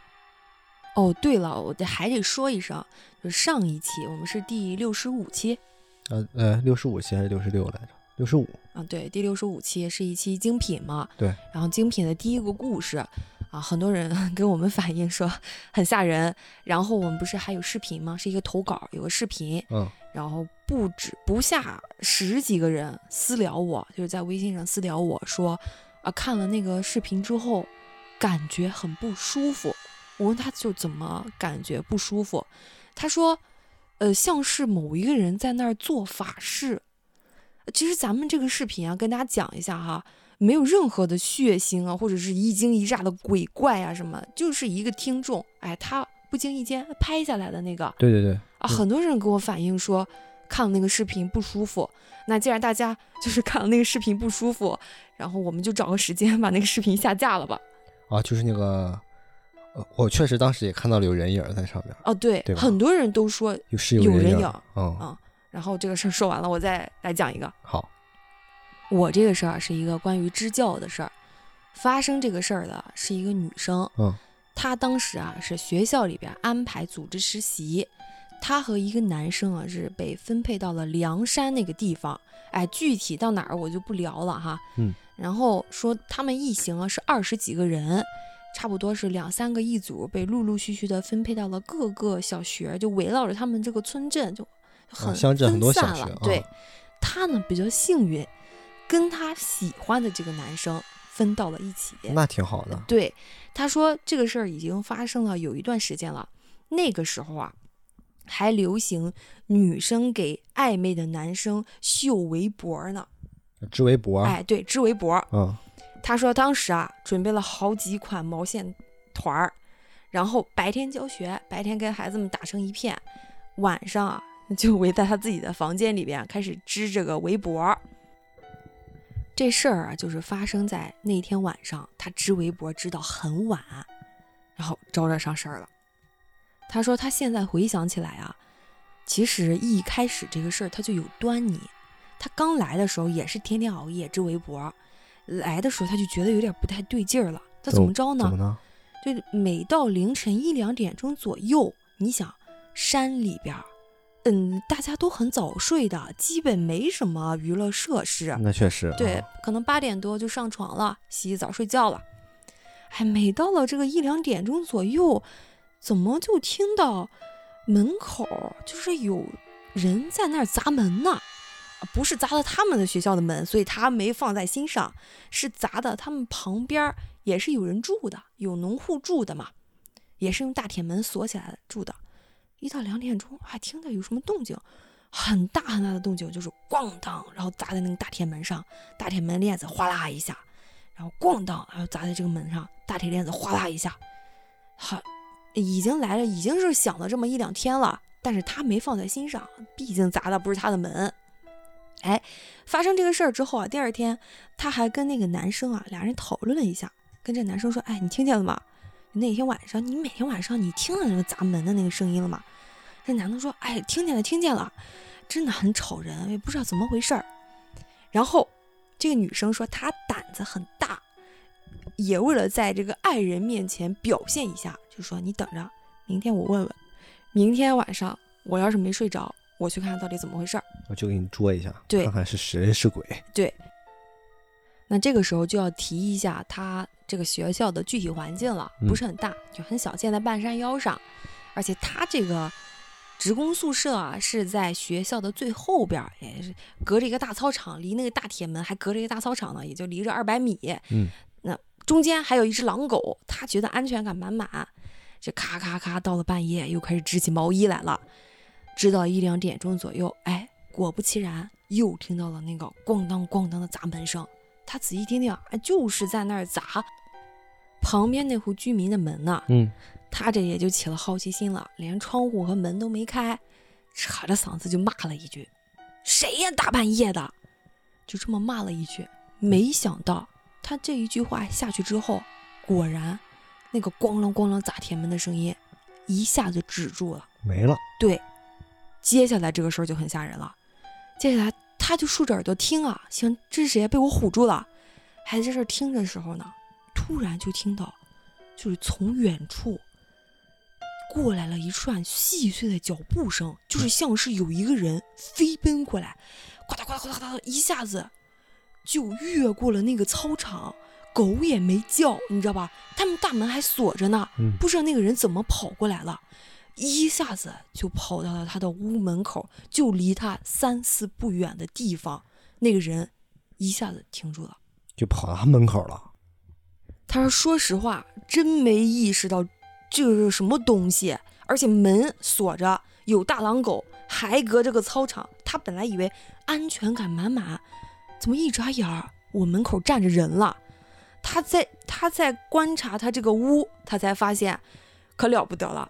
哦，对了，我得还得说一声，就上一期我们是第六十五期呃呃，六十五期还是六十六来着？六十五，啊，对，第六十五期是一期精品嘛。对。然后精品的第一个故事啊，很多人 (laughs) 给我们反映说很吓人。然后我们不是还有视频吗？是一个投稿，有个视频，嗯然后不止不下十几个人私聊我，就是在微信上私聊我说，啊，看了那个视频之后，感觉很不舒服。我问他就怎么感觉不舒服，他说，呃，像是某一个人在那儿做法事。其实咱们这个视频啊，跟大家讲一下哈，没有任何的血腥啊，或者是一惊一乍的鬼怪啊什么，就是一个听众，哎，他不经意间拍下来的那个，对对对，啊，嗯很多人给我反映说看了那个视频不舒服。那既然大家 (laughs) 就是看了那个视频不舒服，然后我们就找个时间把那个视频下架了吧。啊，就是那个呃我确实当时也看到了有人影儿在上面，哦，对，对很多人都说有是有人人影。嗯，啊。然后这个事儿说完了，我再来讲一个。好，我这个事儿是一个关于支教的事儿，发生这个事儿的是一个女生，嗯，她当时啊是学校里边安排组织实习，她和一个男生啊是被分配到了梁山那个地方，哎，具体到哪儿我就不聊了哈，嗯，然后说他们一行啊是二十几个人。差不多是两三个一组，被陆陆续续的分配到了各个小学，就围绕着他们这个村镇就很分散小学啊。了对，他呢比较幸运，跟他喜欢的这个男生分到了一起。那挺好的。对，他说这个事儿已经发生了有一段时间了。那个时候啊，还流行女生给暧昧的男生绣围脖呢。织围脖，哎，对，织围脖。嗯，他说当时啊，准备了好几款毛线团儿，然后白天教学，白天跟孩子们打成一片，晚上啊就围在他自己的房间里边开始织这个围脖。这事儿啊，就是发生在那天晚上，他织围脖织到很晚，然后招惹上事儿了。他说他现在回想起来啊，其实一开始这个事儿他就有端倪。他刚来的时候也是天天熬夜织围脖，来的时候他就觉得有点不太对劲儿了。他怎么着呢？怎么呢？就每到凌晨一两点钟左右，你想山里边儿，嗯，大家都很早睡的，基本没什么娱乐设施。那确实。对啊，，可能八点多就上床了，洗洗澡睡觉了。哎，每到了这个一两点钟左右，怎么就听到门口就是有人在那儿砸门呢？啊不是砸的他们的学校的门，所以他没放在心上，是砸的他们旁边也是有人住的，有农户住的嘛，也是用大铁门锁起来的住的。一到两点钟，还听到有什么动静，很大很大的动静，就是咣当，然后砸在那个大铁门上，大铁门链子哗啦一下，然后咣当，然后砸在这个门上，大铁链子哗啦一下，好，已经来了，已经是响了这么一两天了，但是他没放在心上，毕竟砸的不是他的门。哎，发生这个事儿之后啊，第二天他还跟那个男生啊，俩人讨论了一下，跟这男生说：“哎，你听见了吗？那天晚上，你每天晚上你听到那个砸门的那个声音了吗？”那男的说：“哎，听见了，听见了，真的很吵人，也不知道怎么回事儿。”然后这个女生说她胆子很大，也为了在这个爱人面前表现一下，就说：“你等着，明天我问问，明天晚上我要是没睡着，我去看看到底怎么回事儿。”我就给你捉一下，对看看是谁是鬼。那这个时候就要提一下他这个学校的具体环境了，嗯不是很大，就很小，建在半山腰上，而且他这个职工宿舍啊是在学校的最后边儿，也是隔着一个大操场，离那个大铁门还隔着一个大操场呢，也就离着二百米。嗯，那中间还有一只狼狗，他觉得安全感满满，这咔咔咔到了半夜又开始织起毛衣来了，织到一两点钟左右，哎，果不其然，又听到了那个咣当咣当的砸门声。他仔细听听，哎，就是在那儿砸旁边那户居民的门呢。嗯，他这也就起了好奇心了，连窗户和门都没开，扯着嗓子就骂了一句：“谁呀，大半夜的！”就这么骂了一句。没想到他这一句话下去之后，果然那个咣啷咣啷砸铁门的声音一下就止住了。没了。对，接下来这个事儿就很吓人了。接下来他就竖着耳朵听啊，行，这是谁？被我唬住了。还在这儿听着的时候呢，突然就听到，就是从远处过来了一串细碎的脚步声，就是像是有一个人飞奔过来，呱嗒呱嗒呱嗒呱嗒，一下子就越过了那个操场，狗也没叫，你知道吧？他们大门还锁着呢，不知道那个人怎么跑过来了，一下子就跑到了他的屋门口，就离他三四步远的地方，那个人一下子停住了。就跑到他门口了。他说：“说实话，真没意识到这是什么东西，而且门锁着，有大狼狗，还隔着个操场。他本来以为安全感满满，怎么一眨眼儿，我门口站着人了？他在他在观察他这个屋，他才发现，可了不得了，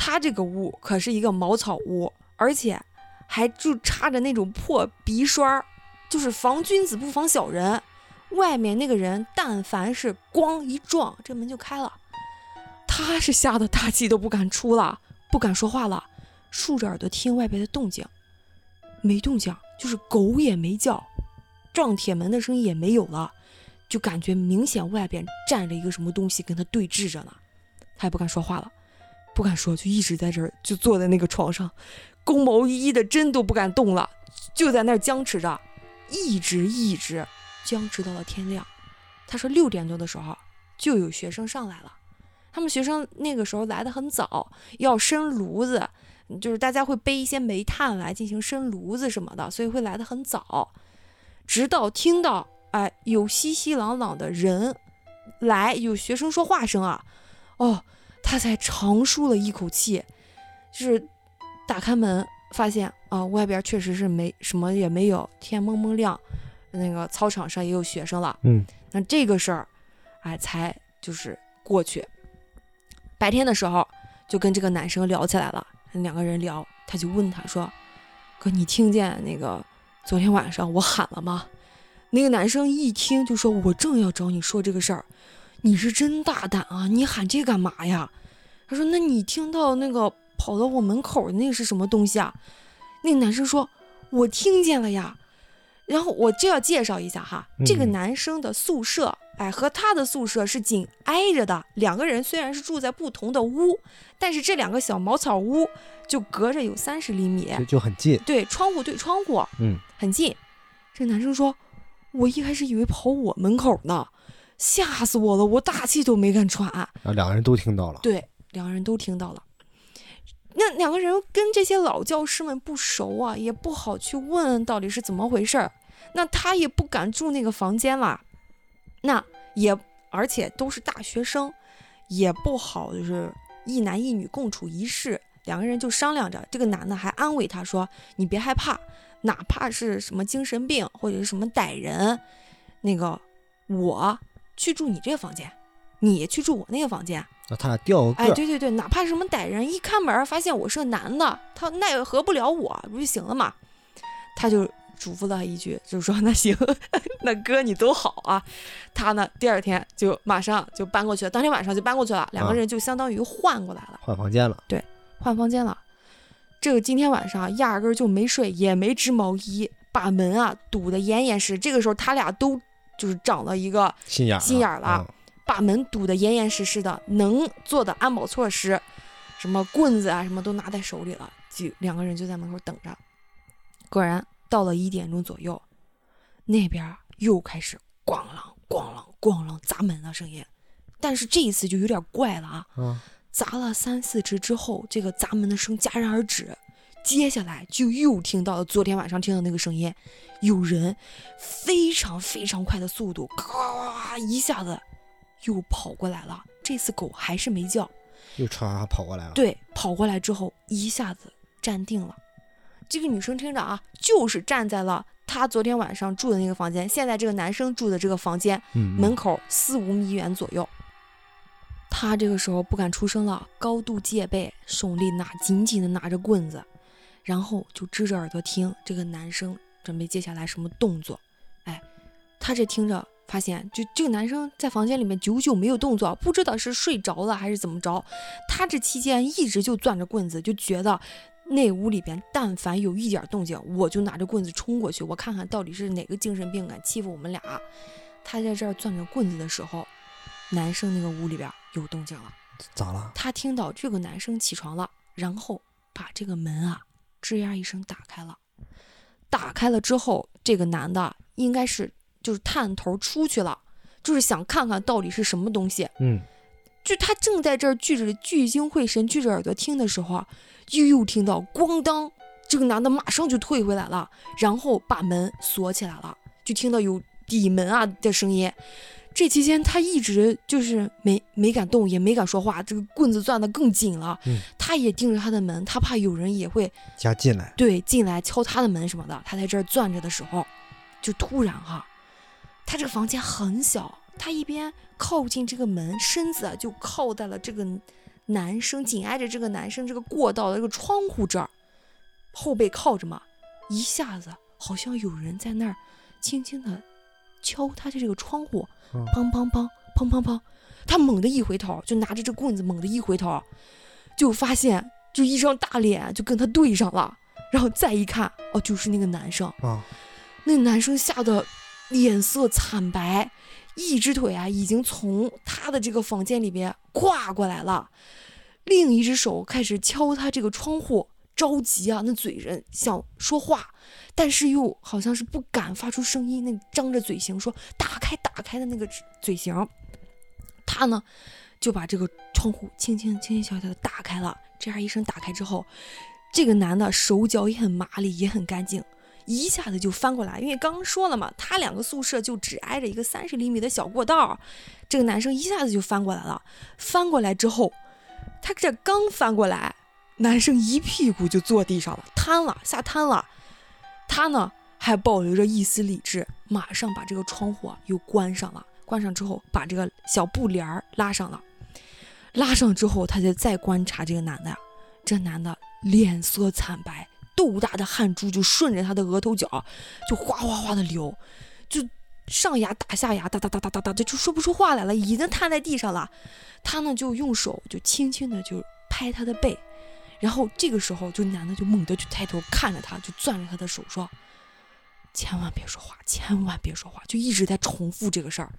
他这个屋可是一个茅草屋，而且还就插着那种破鼻栓儿，就是防君子不防小人。”外面那个人，但凡是咣一撞，这门就开了。他是吓得大气都不敢出了，不敢说话了，竖着耳朵听外边的动静，没动静，就是狗也没叫，撞铁门的声音也没有了，就感觉明显外边站着一个什么东西跟他对峙着呢，他也不敢说话了，不敢说，就一直在这儿，就坐在那个床上，弓毛衣的，针都不敢动了，就在那儿僵持着，一直一直僵持到了天亮。他说六点多的时候就有学生上来了，他们学生那个时候来的很早，要生炉子，就是大家会背一些煤炭来进行生炉子什么的，所以会来的很早。直到听到哎有熙熙攘攘的人来，有学生说话声啊，哦，他才长舒了一口气，就是打开门发现啊，外边确实是没什么也没有，天蒙蒙亮，那个操场上也有学生了。嗯，那这个事儿，哎，才就是过去。白天的时候就跟这个男生聊起来了，两个人聊，他就问他说：“哥，你听见那个昨天晚上我喊了吗？”那个男生一听就说：“我正要找你说这个事儿，你是真大胆啊！你喊这干嘛呀？”他说：“那你听到那个跑到我门口的那个是什么东西啊？”那个男生说：“我听见了呀。”然后我就要介绍一下哈，这个嗯男生的宿舍，哎，和他的宿舍是紧挨着的。两个人虽然是住在不同的屋，但是这两个小茅草屋就隔着有三十厘米，就就很近。对，窗户对窗户，嗯，很近。这男生说：“我一开始以为跑我门口呢，吓死我了，我大气都没敢喘。”然后两个人都听到了。对，两个人都听到了。那两个人跟这些老教师们不熟啊，也不好去问到底是怎么回事儿。那他也不敢住那个房间啦，那也而且都是大学生，也不好就是一男一女共处一室。两个人就商量着，这个男的还安慰他说：“你别害怕，哪怕是什么精神病或者是什么歹人，那个我去住你这个房间，你去住我那个房间。”那他俩调个个哎，对对对，哪怕是什么歹人一开门发现我是个男的，他奈何不了我，不就行了嘛？他就嘱咐了他一句，就是说那行，(laughs) 那哥你都好啊。他呢，第二天就马上就搬过去了，当天晚上就搬过去了，两个啊人就相当于换过来了，换房间了。对换房间了。这个今天晚上压根儿就没睡，也没织毛衣，把门啊堵得严严实实。这个时候他俩都就是长了一个心眼儿心眼了嗯把门堵得严严实实的，能做的安保措施，什么棍子啊，什么都拿在手里了。就两个人就在门口等着。果然到了一点钟左右，那边又开始咣啷咣啷咣啷砸门的声音，但是这一次就有点怪了啊！啊，砸了三四次之后，这个砸门的声戛然而止，接下来就又听到了昨天晚上听到那个声音，有人非常非常快的速度，咔一下子又跑过来了。这次狗还是没叫，又唰跑过来了。对，跑过来之后一下子站定了。这个女生听着啊，就是站在了她昨天晚上住的那个房间，现在这个男生住的这个房间嗯，嗯门口四五米远左右。他这个时候不敢出声了，高度戒备，手里拿紧紧的拿着棍子，然后就支着耳朵听这个男生准备接下来什么动作。哎，他这听着发现，就这个男生在房间里面久久没有动作，不知道是睡着了还是怎么着。他这期间一直就攥着棍子，就觉得那屋里边但凡有一点动静，我就拿着棍子冲过去，我看看到底是哪个精神病敢欺负我们俩。他在这儿攥着棍子的时候，男生那个屋里边有动静了。咋了？他听到这个男生起床了，然后把这个门啊吱呀一声打开了。打开了之后，这个男的应该是就是探头出去了，就是想看看到底是什么东西。嗯，就他正在这儿聚着聚精会神、聚着耳朵听的时候啊，又又听到咣当，这个男的马上就退回来了，然后把门锁起来了，就听到有抵门啊的声音。这期间他一直就是没没敢动，也没敢说话，这个棍子攥得更紧了。嗯他也盯着他的门，他怕有人也会加进来。对进来敲他的门什么的。他在这儿攥着的时候，就突然哈，他这个房间很小，他一边靠近这个门，身子啊就靠在了这个男生，紧挨着这个男生这个过道的这个窗户这儿，后背靠着嘛，一下子好像有人在那儿轻轻的敲他的这个窗户，嗯梆梆梆砰砰砰，他猛地一回头，就拿着这棍子猛地一回头，就发现就一张大脸就跟他对上了，然后再一看，哦，就是那个男生。啊，那个男生吓得脸色惨白，一只腿啊已经从他的这个房间里边跨过来了，另一只手开始敲他这个窗户，着急啊，那嘴人想说话，但是又好像是不敢发出声音，那张着嘴型说打开打开的那个嘴型，他呢就把这个窗户轻轻轻轻小小的打开了，这样一声打开之后，这个男的手脚也很麻利，也很干净。一下子就翻过来，因为刚刚说了嘛，他两个宿舍就只挨着一个三十厘米的小过道，这个男生一下子就翻过来了。翻过来之后，他这刚翻过来，男生一屁股就坐地上了，瘫了，吓瘫了。他呢还保留着一丝理智，马上把这个窗户啊又关上了。关上之后，把这个小布帘儿拉上了。拉上之后，他就再观察这个男的呀，这男的脸色惨白。豆大的汗珠就顺着他的额头角，就哗哗哗的流，就上牙打下牙，哒哒哒哒哒哒，就说不出话来了，已经瘫在地上了。他呢就用手就轻轻的就拍他的背，然后这个时候就男的就猛地就抬头看着他，就攥着他的手说：“千万别说话，千万别说话。”就一直在重复这个事儿。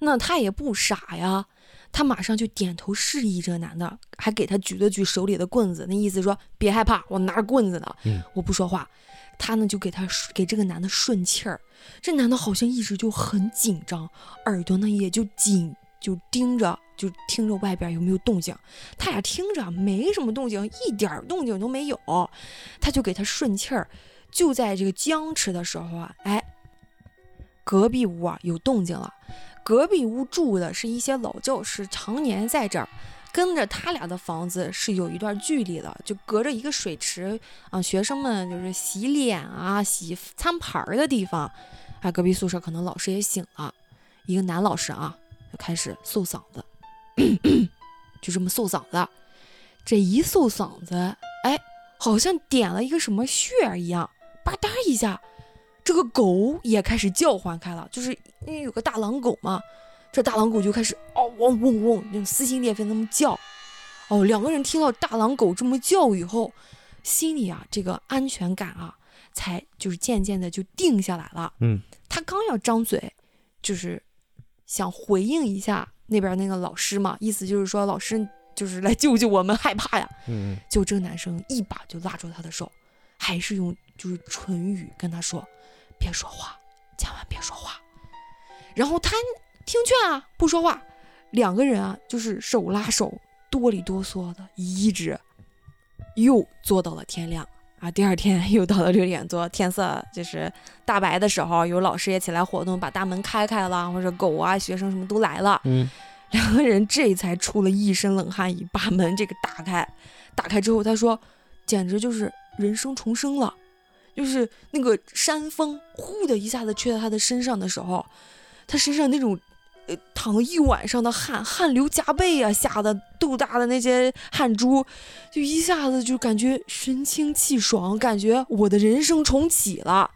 那他也不傻呀。他马上就点头示意这个男的，还给他举了举手里的棍子，那意思说别害怕，我拿着棍子呢，我不说话。他呢就给他给这个男的顺气儿，这男的好像一直就很紧张，耳朵呢也就紧就盯着，就听着外边有没有动静。他俩听着没什么动静，一点动静都没有，他就给他顺气儿。就在这个僵持的时候啊，哎，隔壁屋啊有动静了。隔壁屋住的是一些老教师，常年在这儿，跟着他俩的房子是有一段距离的，就隔着一个水池啊。学生们就是洗脸啊、洗餐盘儿的地方。啊，隔壁宿舍可能老师也醒了，一个男老师啊，就开始嗽嗓子，(clears throat) 就这么嗽嗓子。这一嗽嗓子，哎，好像点了一个什么穴一样，吧嗒一下。这个狗也开始叫唤开了，就是因为有个大狼狗嘛，这大狼狗就开始嗷嗡嗡嗡，那种撕心裂肺那么叫。哦，两个人听到大狼狗这么叫以后，心里啊这个安全感啊，才就是渐渐的就定下来了。嗯，他刚要张嘴，就是想回应一下那边那个老师嘛，意思就是说老师就是来救救我们，害怕呀。嗯，就这个男生一把就拉住他的手，还是用就是唇语跟他说。别说话，千万别说话。然后他听劝啊，不说话。两个人啊，就是手拉手，哆里哆嗦的，一直又坐到了天亮啊。第二天 (laughs) 又到了六点多，天色就是大白的时候，有老师也起来活动，把大门开开了，或者狗啊、学生什么都来了。嗯，(laughs) 两个人这才出了一身冷汗，一把门这个打开。打开之后，他说，简直就是人生重生了。就是那个山风呼的一下子吹到他的身上的时候，他身上那种，呃，淌一晚上的汗，汗流浃背啊，吓得豆大的那些汗珠，就一下子就感觉神清气爽，感觉我的人生重启了。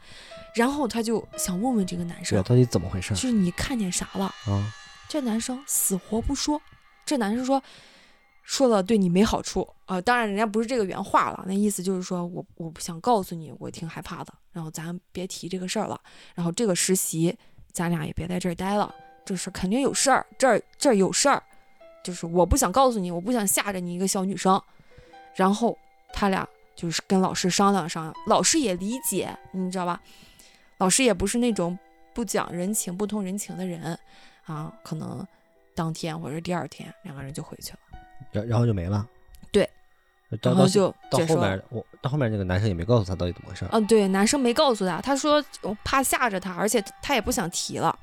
然后他就想问问这个男生，到底怎么回事？就是你看见啥了啊？这男生死活不说。这男生说。说了对你没好处啊，当然人家不是这个原话了，那意思就是说我我不想告诉你，我挺害怕的，然后咱别提这个事儿了，然后这个实习咱俩也别在这儿待了，这事肯定有事儿，这儿这儿有事儿，就是我不想告诉你，我不想吓着你一个小女生，然后他俩就是跟老师商量商量，老师也理解，你知道吧？老师也不是那种不讲人情、不通人情的人啊，可能当天或者第二天两个人就回去了。然然后就没了，对，然后就到后面，我到后面那个男生也没告诉他到底怎么回事。嗯，对，男生没告诉他，他说我怕吓着他，而且他也不想提了。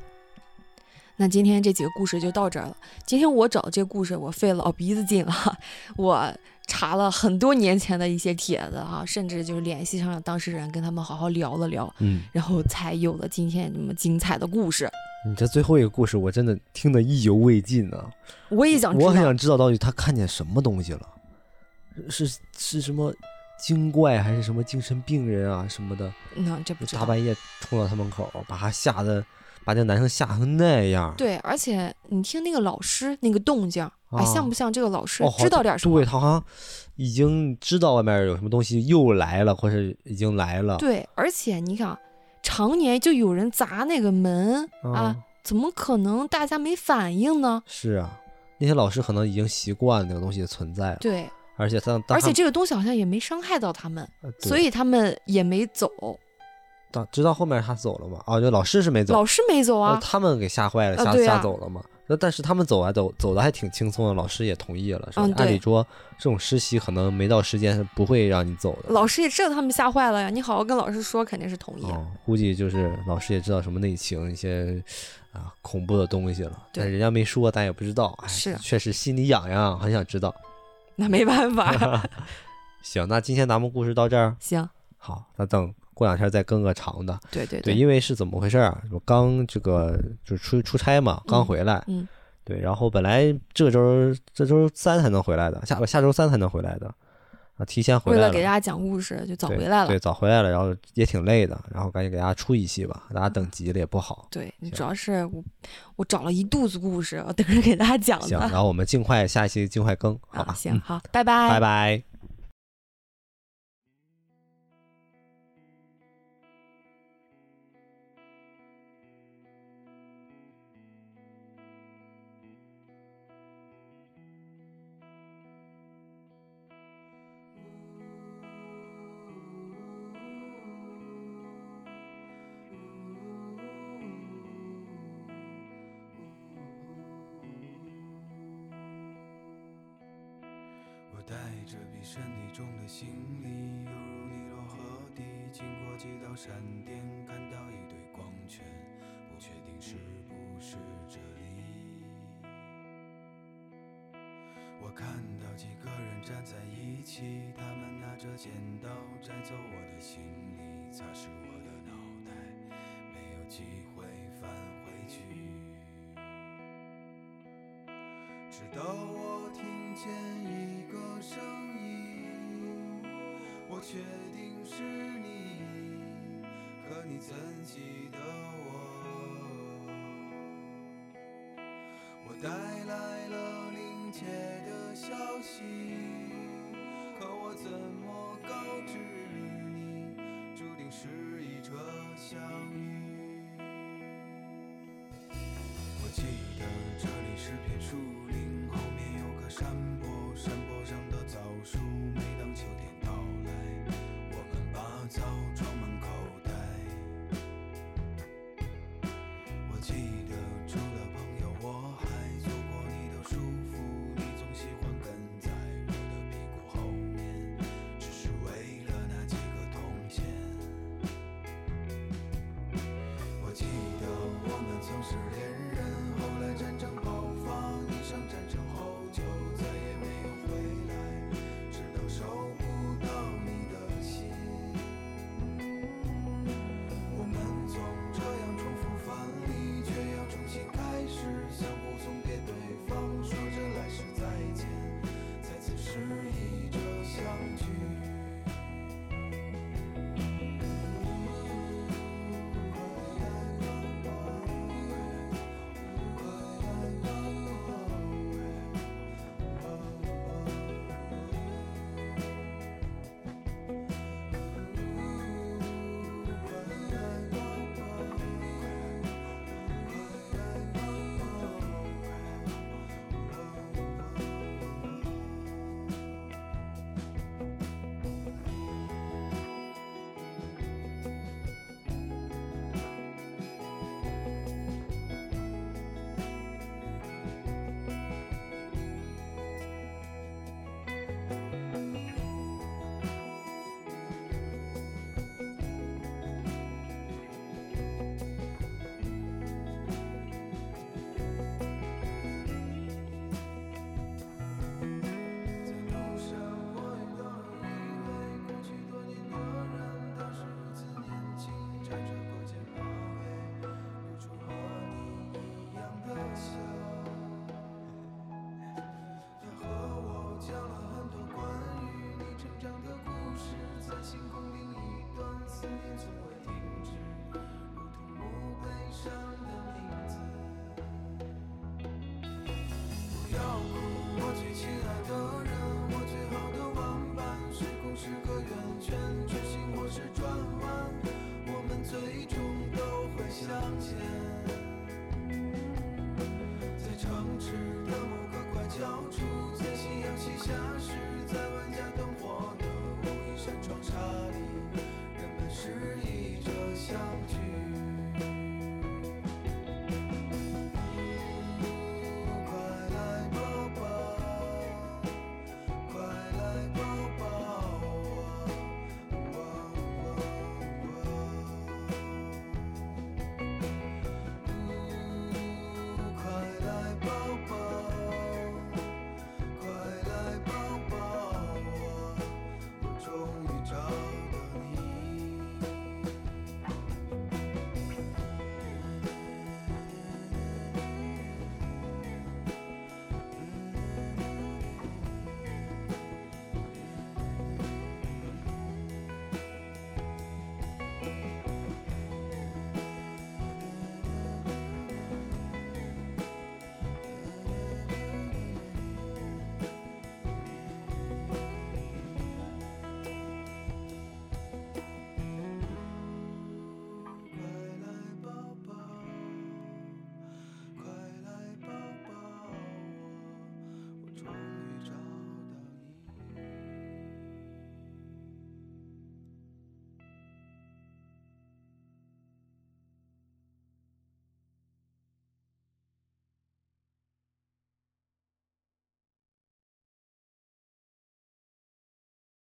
那今天这几个故事就到这儿了。今天我找这故事，我费老鼻子劲了，(laughs) 我查了很多年前的一些帖子哈，甚至就是联系上了当事人，跟他们好好聊了聊，嗯，然后才有了今天这么精彩的故事。你这最后一个故事，我真的听得意犹未尽呢。我也想，我很想知道到底他看见什么东西了，是是什么精怪还是什么精神病人啊什么的？那这不大半夜冲到他门口，把他吓得把这个男生吓成那样。对，而且你听那个老师那个动静，哎，啊像不像这个老师哦，知道点什么？对他好像已经知道外面有什么东西又来了，或是已经来了。对，而且你想，常年就有人砸那个门啊啊，，怎么可能大家没反应呢？是啊，那些老师可能已经习惯那个东西的存在了，对，而且他而且这个东西好像也没伤害到他们，所以他们也没走。当直到后面他走了嘛，哦，就老师是没走，老师没走啊，呃他们给吓坏了，吓、吓走了嘛。那但是他们走啊走走的还挺轻松的，老师也同意了。是吧嗯按理说这种实习可能没到时间是不会让你走的。老师也知道他们吓坏了呀。你好好跟老师说，肯定是同意。哦，估计就是老师也知道什么内情，一些啊恐怖的东西了，但人家没说，咱也不知道。哎，是确实心里痒痒，很想知道。(laughs) 那没办法。(laughs) 行，那今天咱们故事到这儿，行，好，那等过两天再更个长的。对，对对对，因为是怎么回事啊？我刚这个就是出出差嘛，刚回来，嗯对，然后本来这周这周三才能回来的，下下周三才能回来的，啊，提前回来为了给大家讲故事，就早回来了对，。早回来了，然后也挺累的，然后赶紧给大家出一期吧，大家等急了也不好。对，主要是我我找了一肚子故事，我等着给大家讲行，呢。然后我们尽快下一期尽快更，好啊，吧？行，嗯，好，拜拜，拜拜。这比身体重的行李，犹如尼罗河底，经过几道闪电，看到一堆光圈，不确定是不是这里。我看到几个人站在一起，他们拿着剪刀摘走我的行李，擦拭我的脑袋，没有机会返回去。直到我听见一个声，我确定是你，可你怎记得我？我带来了临界的消息，可我怎么告知你，注定是一场相遇？我记得这里是片树林，后面有个山坡，山坡上的枣树。每当秋天，走装满口。另一